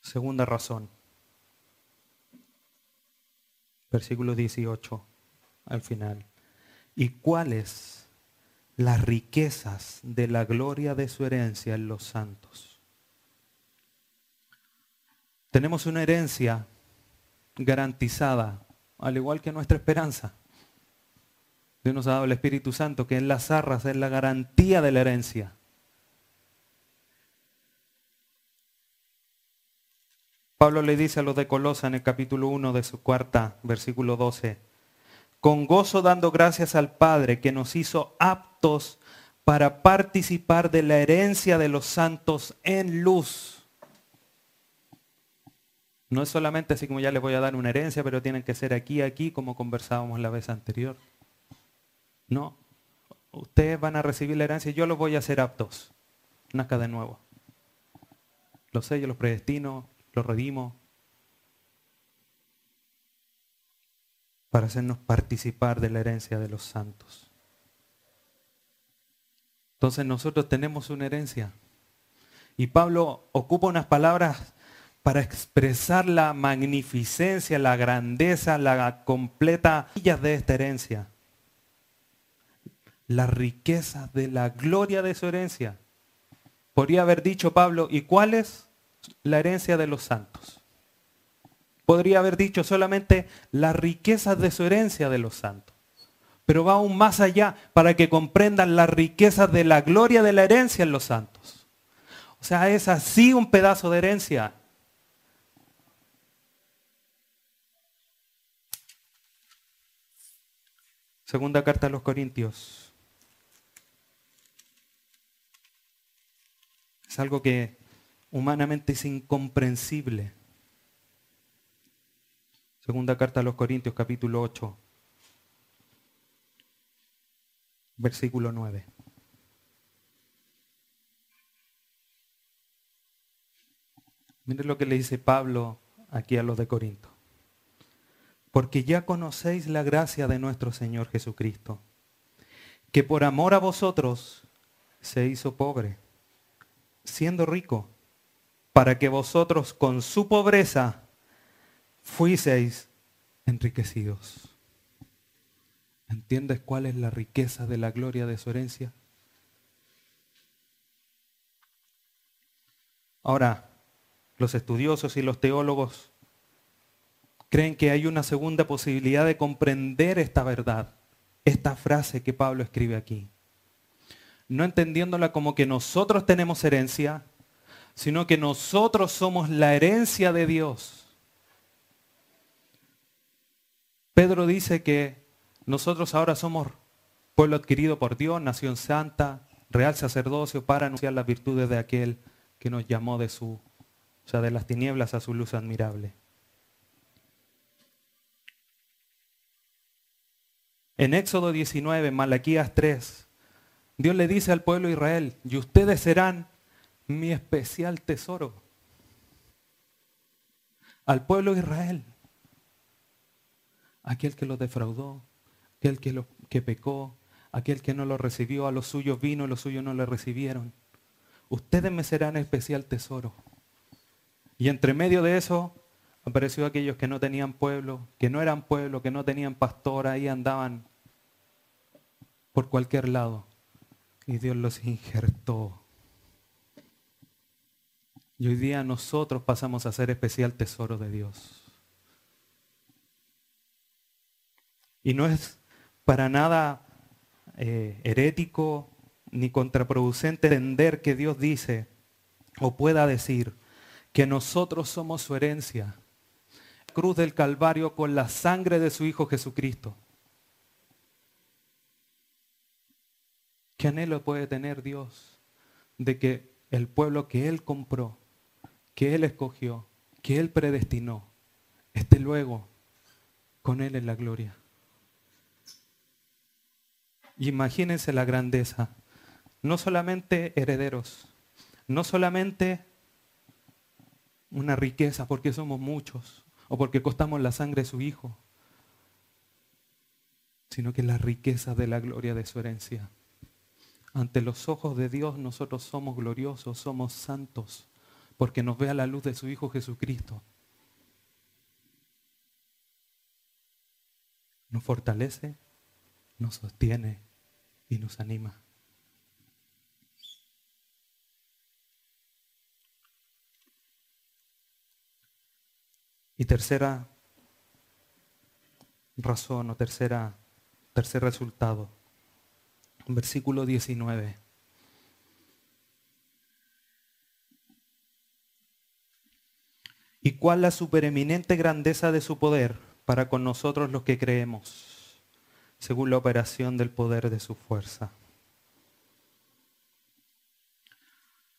Segunda razón. Versículo 18 al final. ¿Y cuáles las riquezas de la gloria de su herencia en los santos? Tenemos una herencia garantizada, al igual que nuestra esperanza. Dios nos ha dado el Espíritu Santo, que en las arras es la garantía de la herencia. Pablo le dice a los de Colosa en el capítulo 1 de su cuarta, versículo 12, con gozo dando gracias al Padre que nos hizo aptos para participar de la herencia de los santos en luz. No es solamente así como ya les voy a dar una herencia, pero tienen que ser aquí, aquí, como conversábamos la vez anterior. No, ustedes van a recibir la herencia y yo los voy a hacer aptos. Nazca de nuevo. Los sellos, los predestino, los redimo. Para hacernos participar de la herencia de los santos. Entonces nosotros tenemos una herencia. Y Pablo ocupa unas palabras para expresar la magnificencia, la grandeza, la completa de esta herencia la riqueza de la gloria de su herencia. Podría haber dicho Pablo, ¿y cuál es la herencia de los santos? Podría haber dicho solamente la riqueza de su herencia de los santos. Pero va aún más allá para que comprendan la riqueza de la gloria de la herencia en los santos. O sea, es así un pedazo de herencia. Segunda carta a los Corintios Es algo que humanamente es incomprensible. Segunda carta a los Corintios capítulo 8, versículo 9. Miren lo que le dice Pablo aquí a los de Corinto. Porque ya conocéis la gracia de nuestro Señor Jesucristo, que por amor a vosotros se hizo pobre siendo rico, para que vosotros con su pobreza fuiseis enriquecidos. ¿Entiendes cuál es la riqueza de la gloria de su herencia? Ahora, los estudiosos y los teólogos creen que hay una segunda posibilidad de comprender esta verdad, esta frase que Pablo escribe aquí no entendiéndola como que nosotros tenemos herencia, sino que nosotros somos la herencia de Dios. Pedro dice que nosotros ahora somos pueblo adquirido por Dios, nación santa, real sacerdocio para anunciar las virtudes de aquel que nos llamó de su, o sea, de las tinieblas a su luz admirable. En Éxodo 19, Malaquías 3, Dios le dice al pueblo de Israel, y ustedes serán mi especial tesoro. Al pueblo de Israel, aquel que lo defraudó, aquel que, lo, que pecó, aquel que no lo recibió, a los suyos vino y los suyos no le recibieron. Ustedes me serán especial tesoro. Y entre medio de eso apareció aquellos que no tenían pueblo, que no eran pueblo, que no tenían pastor, ahí andaban por cualquier lado y Dios los injertó. Y hoy día nosotros pasamos a ser especial tesoro de Dios. Y no es para nada eh, herético ni contraproducente entender que Dios dice o pueda decir que nosotros somos su herencia. Cruz del Calvario con la sangre de su Hijo Jesucristo. ¿Qué anhelo puede tener Dios de que el pueblo que Él compró, que Él escogió, que Él predestinó, esté luego con Él en la gloria. Imagínense la grandeza. No solamente herederos, no solamente una riqueza porque somos muchos o porque costamos la sangre de su Hijo, sino que la riqueza de la gloria de su herencia. Ante los ojos de Dios nosotros somos gloriosos, somos santos, porque nos ve a la luz de su Hijo Jesucristo. Nos fortalece, nos sostiene y nos anima. Y tercera razón o tercera, tercer resultado versículo 19. ¿Y cuál la supereminente grandeza de su poder para con nosotros los que creemos, según la operación del poder de su fuerza?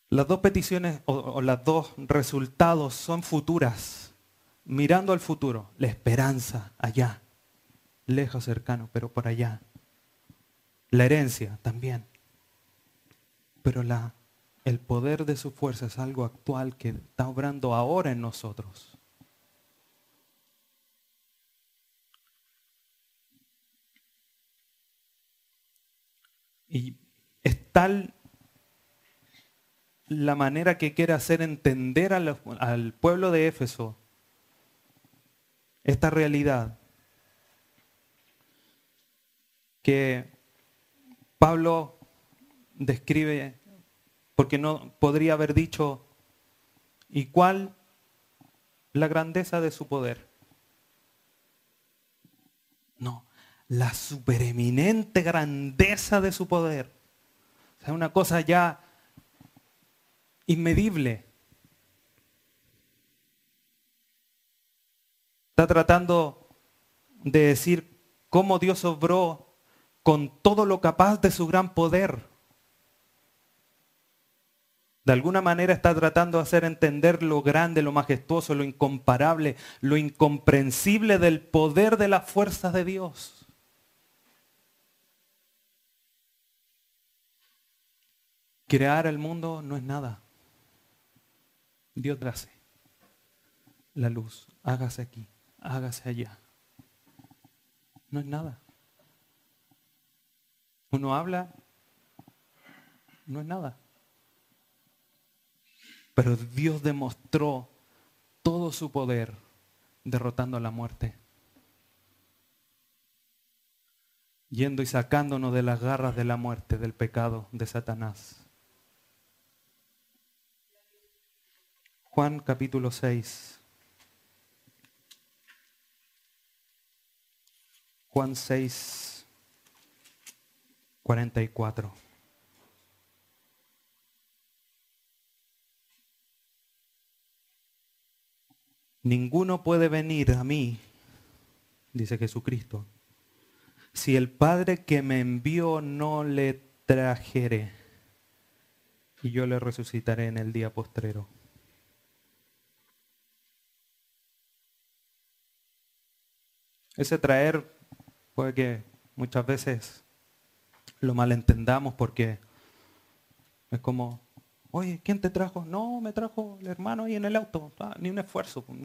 Las dos peticiones o, los dos resultados son futuras, mirando al futuro, la esperanza allá, lejos, cercano, pero por allá. La herencia también. Pero la, el poder de su fuerza es algo actual que está obrando ahora en nosotros. Y es tal la manera que quiere hacer entender al, pueblo de Éfeso esta realidad que Pablo describe, porque no podría haber dicho, ¿y cuál la grandeza de su poder? No, la supereminente grandeza de su poder. O sea, una cosa ya inmedible. Está tratando de decir cómo Dios obró con todo lo capaz de su gran poder. De alguna manera está tratando de hacer entender lo grande, lo majestuoso, lo incomparable, lo incomprensible del poder de las fuerzas de Dios. Crear el mundo no es nada. Dios hace. La luz, hágase aquí, hágase allá. No es nada. Uno habla, no es nada. Pero Dios demostró todo su poder derrotando a la muerte. Yendo y sacándonos de las garras de la muerte, del pecado, de Satanás. Juan capítulo 6. Juan 6. 44. Ninguno puede venir a mí, dice Jesucristo, si el Padre que me envió no le trajere, y yo le resucitaré en el día postrero. Ese traer puede que muchas veces lo malentendamos porque es como, oye, ¿quién te trajo? No, me trajo el hermano ahí en el auto. Ah, ni un esfuerzo, pues,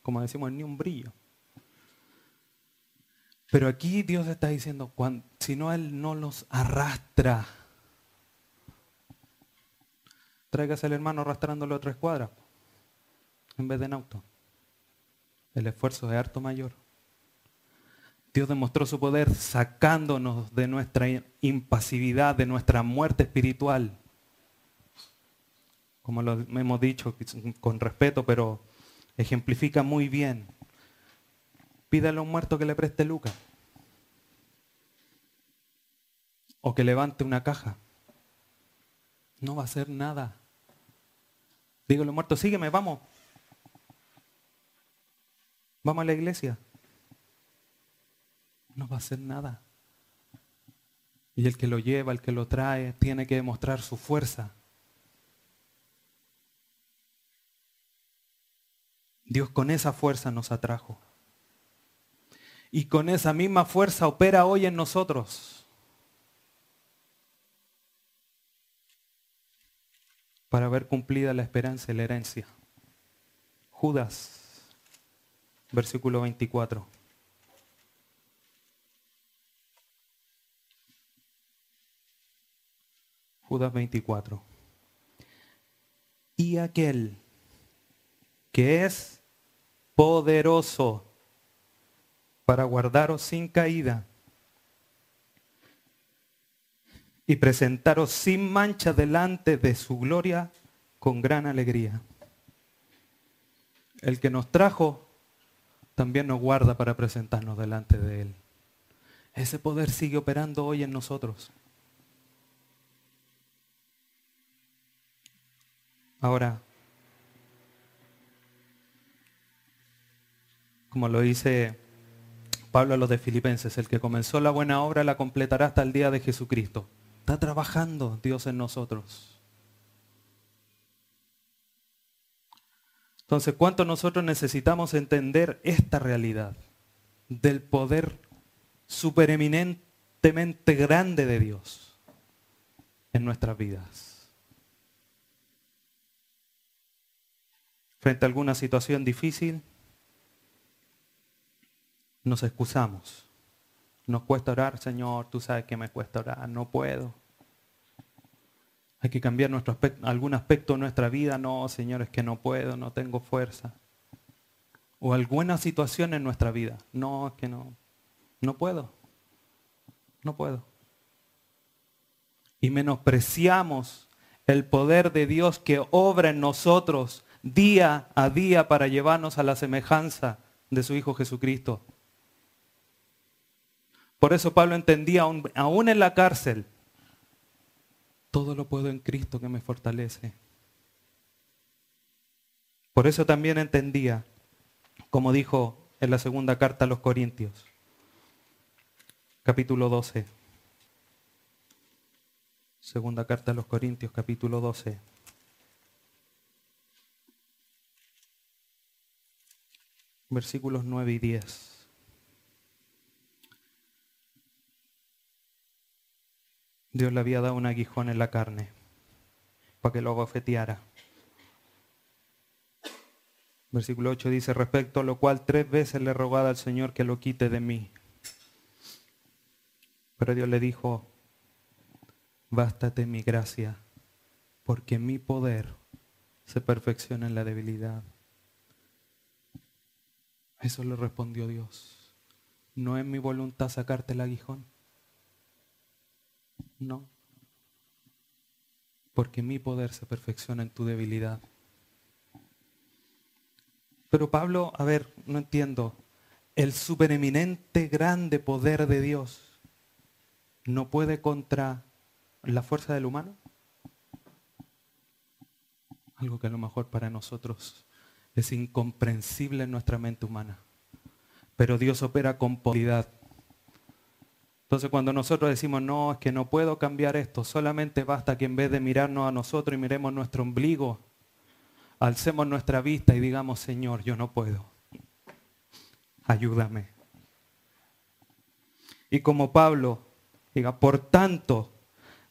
como decimos, ni un brillo. Pero aquí Dios está diciendo, si no Él no los arrastra, tráigase el hermano arrastrándolo a tres cuadras en vez de en auto. El esfuerzo es harto mayor. Dios demostró su poder sacándonos de nuestra impasividad, de nuestra muerte espiritual. Como lo hemos dicho con respeto, pero ejemplifica muy bien. Pídale a un muerto que le preste Lucas. O que levante una caja. No va a hacer nada. Dígale al muerto, sígueme, vamos. Vamos a la iglesia no va a hacer nada. Y el que lo lleva, el que lo trae, tiene que demostrar su fuerza. Dios con esa fuerza nos atrajo. Y con esa misma fuerza opera hoy en nosotros. Para ver cumplida la esperanza y la herencia. Judas, versículo 24. Judas 24. Y aquel que es poderoso para guardaros sin caída y presentaros sin mancha delante de su gloria con gran alegría. El que nos trajo también nos guarda para presentarnos delante de Él. Ese poder sigue operando hoy en nosotros. Ahora, como lo dice Pablo a los de Filipenses, el que comenzó la buena obra la completará hasta el día de Jesucristo. Está trabajando Dios en nosotros. Entonces, ¿cuánto nosotros necesitamos entender esta realidad del poder supereminentemente grande de Dios en nuestras vidas? Frente a alguna situación difícil, nos excusamos. Nos cuesta orar, Señor, tú sabes que me cuesta orar, no puedo. Hay que cambiar nuestro aspecto, algún aspecto de nuestra vida, no, Señor, es que no puedo, no tengo fuerza. O alguna situación en nuestra vida, no, es que no, no puedo, no puedo. Y menospreciamos el poder de Dios que obra en nosotros día a día para llevarnos a la semejanza de su Hijo Jesucristo. Por eso Pablo entendía, aún, en la cárcel, todo lo puedo en Cristo que me fortalece. Por eso también entendía, como dijo en la segunda carta a los Corintios, capítulo 12. Segunda carta a los Corintios, capítulo 12. Versículos 9 y 10. Dios le había dado un aguijón en la carne para que lo abofeteara. Versículo 8 dice, respecto a lo cual tres veces le he rogado al Señor que lo quite de mí. Pero Dios le dijo, bástate mi gracia, porque mi poder se perfecciona en la debilidad. Eso le respondió Dios. No es mi voluntad sacarte el aguijón. No. Porque mi poder se perfecciona en tu debilidad. Pero Pablo, a ver, no entiendo. El supereminente grande poder de Dios no puede contra la fuerza del humano. Algo que a lo mejor para nosotros es incomprensible en nuestra mente humana. Pero Dios opera con poderidad. Entonces cuando nosotros decimos, no, es que no puedo cambiar esto, solamente basta que en vez de mirarnos a nosotros y miremos nuestro ombligo, alcemos nuestra vista y digamos, Señor, yo no puedo. Ayúdame. Y como Pablo, diga, por tanto,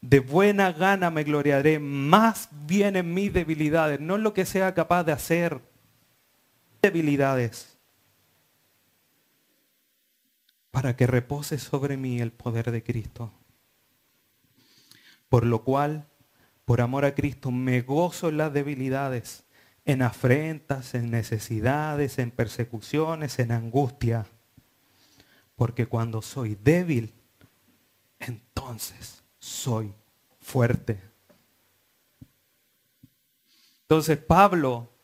de buena gana me gloriaré más bien en mis debilidades, no en lo que sea capaz de hacer debilidades para que repose sobre mí el poder de Cristo. Por lo cual, por amor a Cristo, me gozo en las debilidades, en afrentas, en necesidades, en persecuciones, en angustia. Porque cuando soy débil, entonces soy fuerte. Entonces Pablo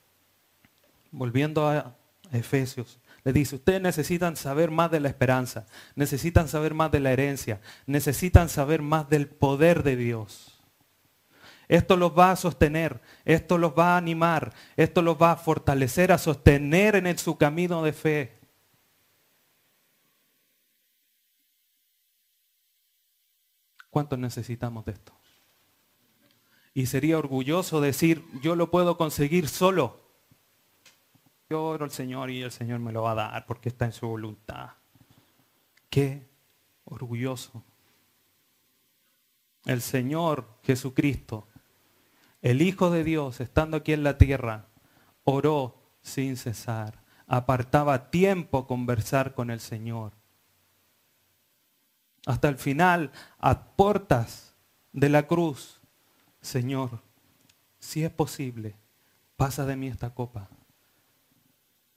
volviendo a Efesios, le dice, ustedes necesitan saber más de la esperanza, necesitan saber más de la herencia, necesitan saber más del poder de Dios. Esto los va a sostener, esto los va a animar, esto los va a fortalecer, a sostener en su camino de fe. ¿Cuántos necesitamos de esto? Y sería orgulloso decir, yo lo puedo conseguir solo yo oro al Señor y el Señor me lo va a dar porque está en su voluntad. Qué orgulloso. El Señor Jesucristo, el Hijo de Dios, estando aquí en la tierra, oró sin cesar, apartaba tiempo a conversar con el Señor. Hasta el final, a puertas de la cruz, Señor, si es posible, pasa de mí esta copa,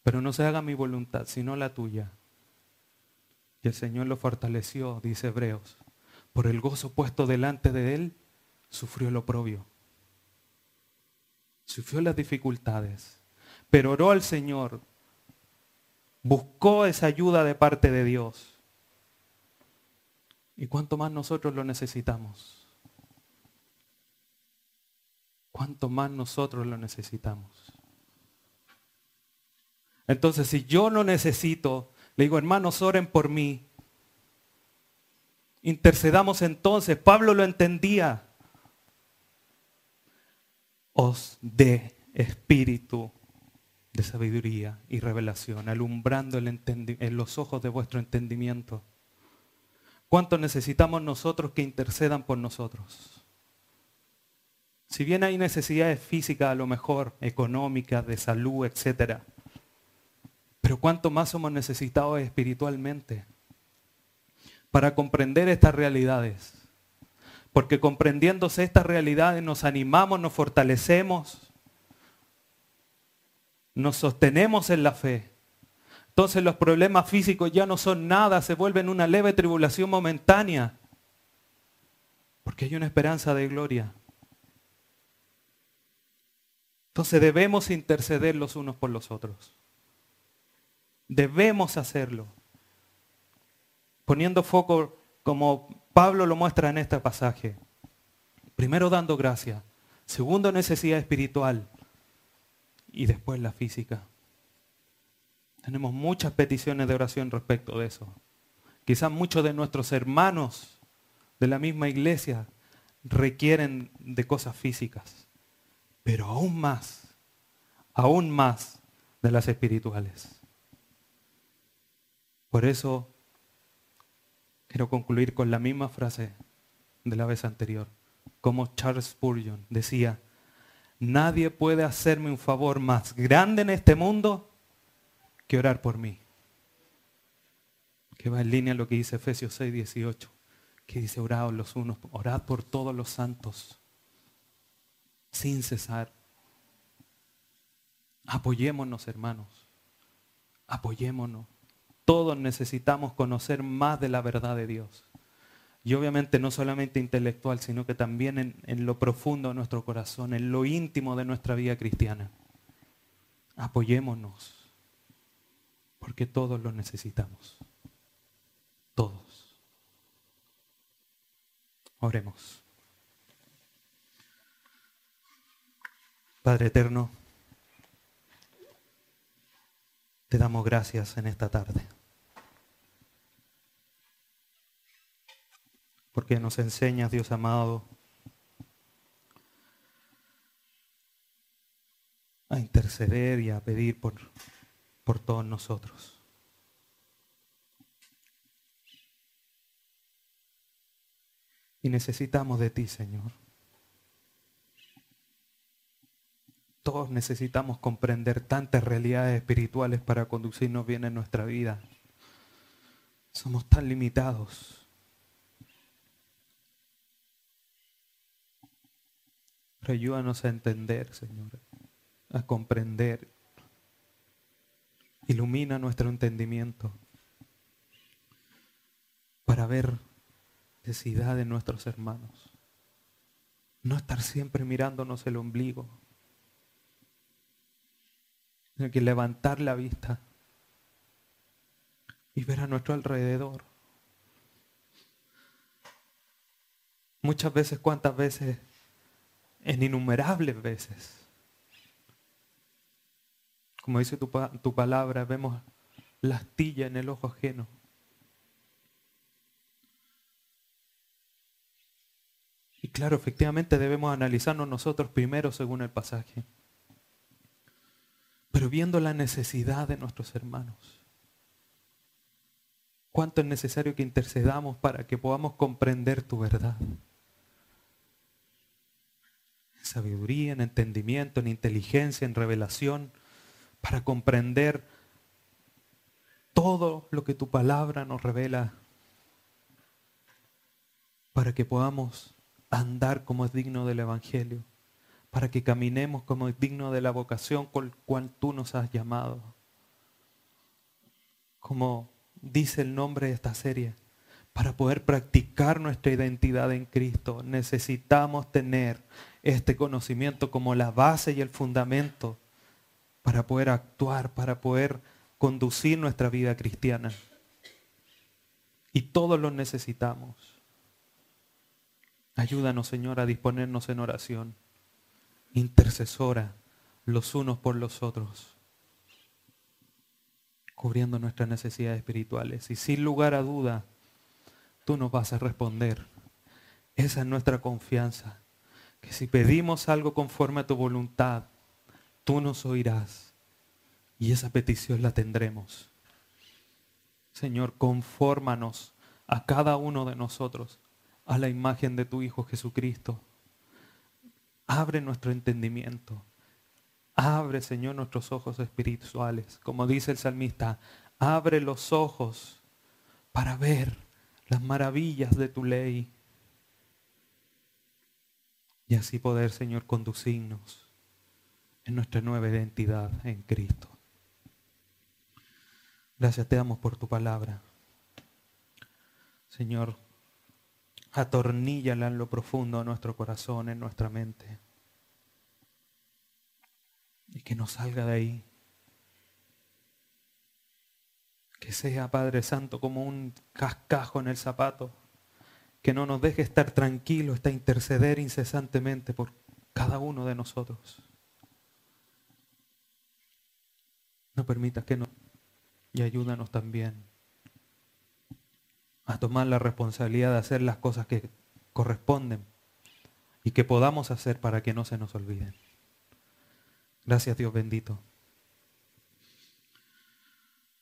pero no se haga mi voluntad, sino la tuya. Y el Señor lo fortaleció, dice Hebreos. Por el gozo puesto delante de él, sufrió el oprobio. Sufrió las dificultades. Pero oró al Señor. Buscó esa ayuda de parte de Dios. ¿Y cuánto más nosotros lo necesitamos? ¿Cuánto más nosotros lo necesitamos? Entonces, si yo lo necesito, le digo, hermanos, oren por mí. Intercedamos entonces. Pablo lo entendía. Os dé espíritu de sabiduría y revelación, alumbrando en los ojos de vuestro entendimiento. ¿Cuánto necesitamos nosotros que intercedan por nosotros? Si bien hay necesidades físicas, a lo mejor económicas, de salud, etcétera, pero cuánto más somos necesitados espiritualmente para comprender estas realidades. Porque comprendiéndose estas realidades nos animamos, nos fortalecemos, nos sostenemos en la fe. Entonces los problemas físicos ya no son nada, se vuelven una leve tribulación momentánea. Porque hay una esperanza de gloria. Entonces debemos interceder los unos por los otros. Debemos hacerlo. Poniendo foco como Pablo lo muestra en este pasaje. Primero dando gracia. Segundo necesidad espiritual. Y después la física. Tenemos muchas peticiones de oración respecto de eso. Quizás muchos de nuestros hermanos de la misma iglesia requieren de cosas físicas. Pero aún más, aún más de las espirituales. Por eso quiero concluir con la misma frase de la vez anterior, como Charles Spurgeon decía, nadie puede hacerme un favor más grande en este mundo que orar por mí. Que va en línea lo que dice Efesios 6, 18, que dice orad los unos, orad por todos los santos, sin cesar. Apoyémonos, hermanos, apoyémonos. Todos necesitamos conocer más de la verdad de Dios. Y obviamente no solamente intelectual, sino que también en, lo profundo de nuestro corazón, en lo íntimo de nuestra vida cristiana. Apoyémonos, porque todos lo necesitamos. Todos. Oremos. Padre eterno, te damos gracias en esta tarde. Porque nos enseñas, Dios amado, a interceder y a pedir por, por todos nosotros. Y necesitamos de ti, Señor. Todos necesitamos comprender tantas realidades espirituales para conducirnos bien en nuestra vida. Somos tan limitados. Ayúdanos a entender, Señor, a comprender. Ilumina nuestro entendimiento para ver necesidad de nuestros hermanos. No estar siempre mirándonos el ombligo, sino que levantar la vista y ver a nuestro alrededor. Muchas veces, cuántas veces en innumerables veces. Como dice tu, tu palabra, vemos la astilla en el ojo ajeno. Y claro, efectivamente debemos analizarnos nosotros primero según el pasaje. pero viendo la necesidad de nuestros hermanos. Cuánto es necesario que intercedamos para que podamos comprender tu verdad. Sabiduría, en entendimiento, en inteligencia, en revelación, para comprender todo lo que tu palabra nos revela, para que podamos andar como es digno del Evangelio, para que caminemos como es digno de la vocación con la cual tú nos has llamado. Como dice el nombre de esta serie, para poder practicar nuestra identidad en Cristo, necesitamos tener este conocimiento como la base y el fundamento para poder actuar, para poder conducir nuestra vida cristiana. Y todos lo necesitamos. Ayúdanos, Señor, a disponernos en oración, intercesora los unos por los otros cubriendo nuestras necesidades espirituales. Y sin lugar a duda, tú nos vas a responder. Esa es nuestra confianza. Que si pedimos algo conforme a tu voluntad, tú nos oirás. Y esa petición la tendremos. Señor, confórmanos a cada uno de nosotros a la imagen de tu Hijo Jesucristo. Abre nuestro entendimiento Abre, Señor, nuestros ojos espirituales. Como dice el salmista, abre los ojos para ver las maravillas de tu ley. Y así poder, Señor, conducirnos en nuestra nueva identidad en Cristo. Gracias te damos por tu palabra. Señor, atorníllala en lo profundo de nuestro corazón, en nuestra mente y que no salga de ahí. Que sea, Padre Santo, como un cascajo en el zapato, que no nos deje estar tranquilos, está interceder incesantemente por cada uno de nosotros. No permitas que nos... Y ayúdanos también a tomar la responsabilidad de hacer las cosas que corresponden y que podamos hacer para que no se nos olviden. Gracias Dios bendito.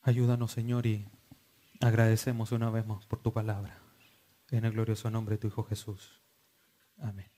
Ayúdanos Señor y agradecemos una vez más por tu palabra. En el glorioso nombre de tu Hijo Jesús. Amén.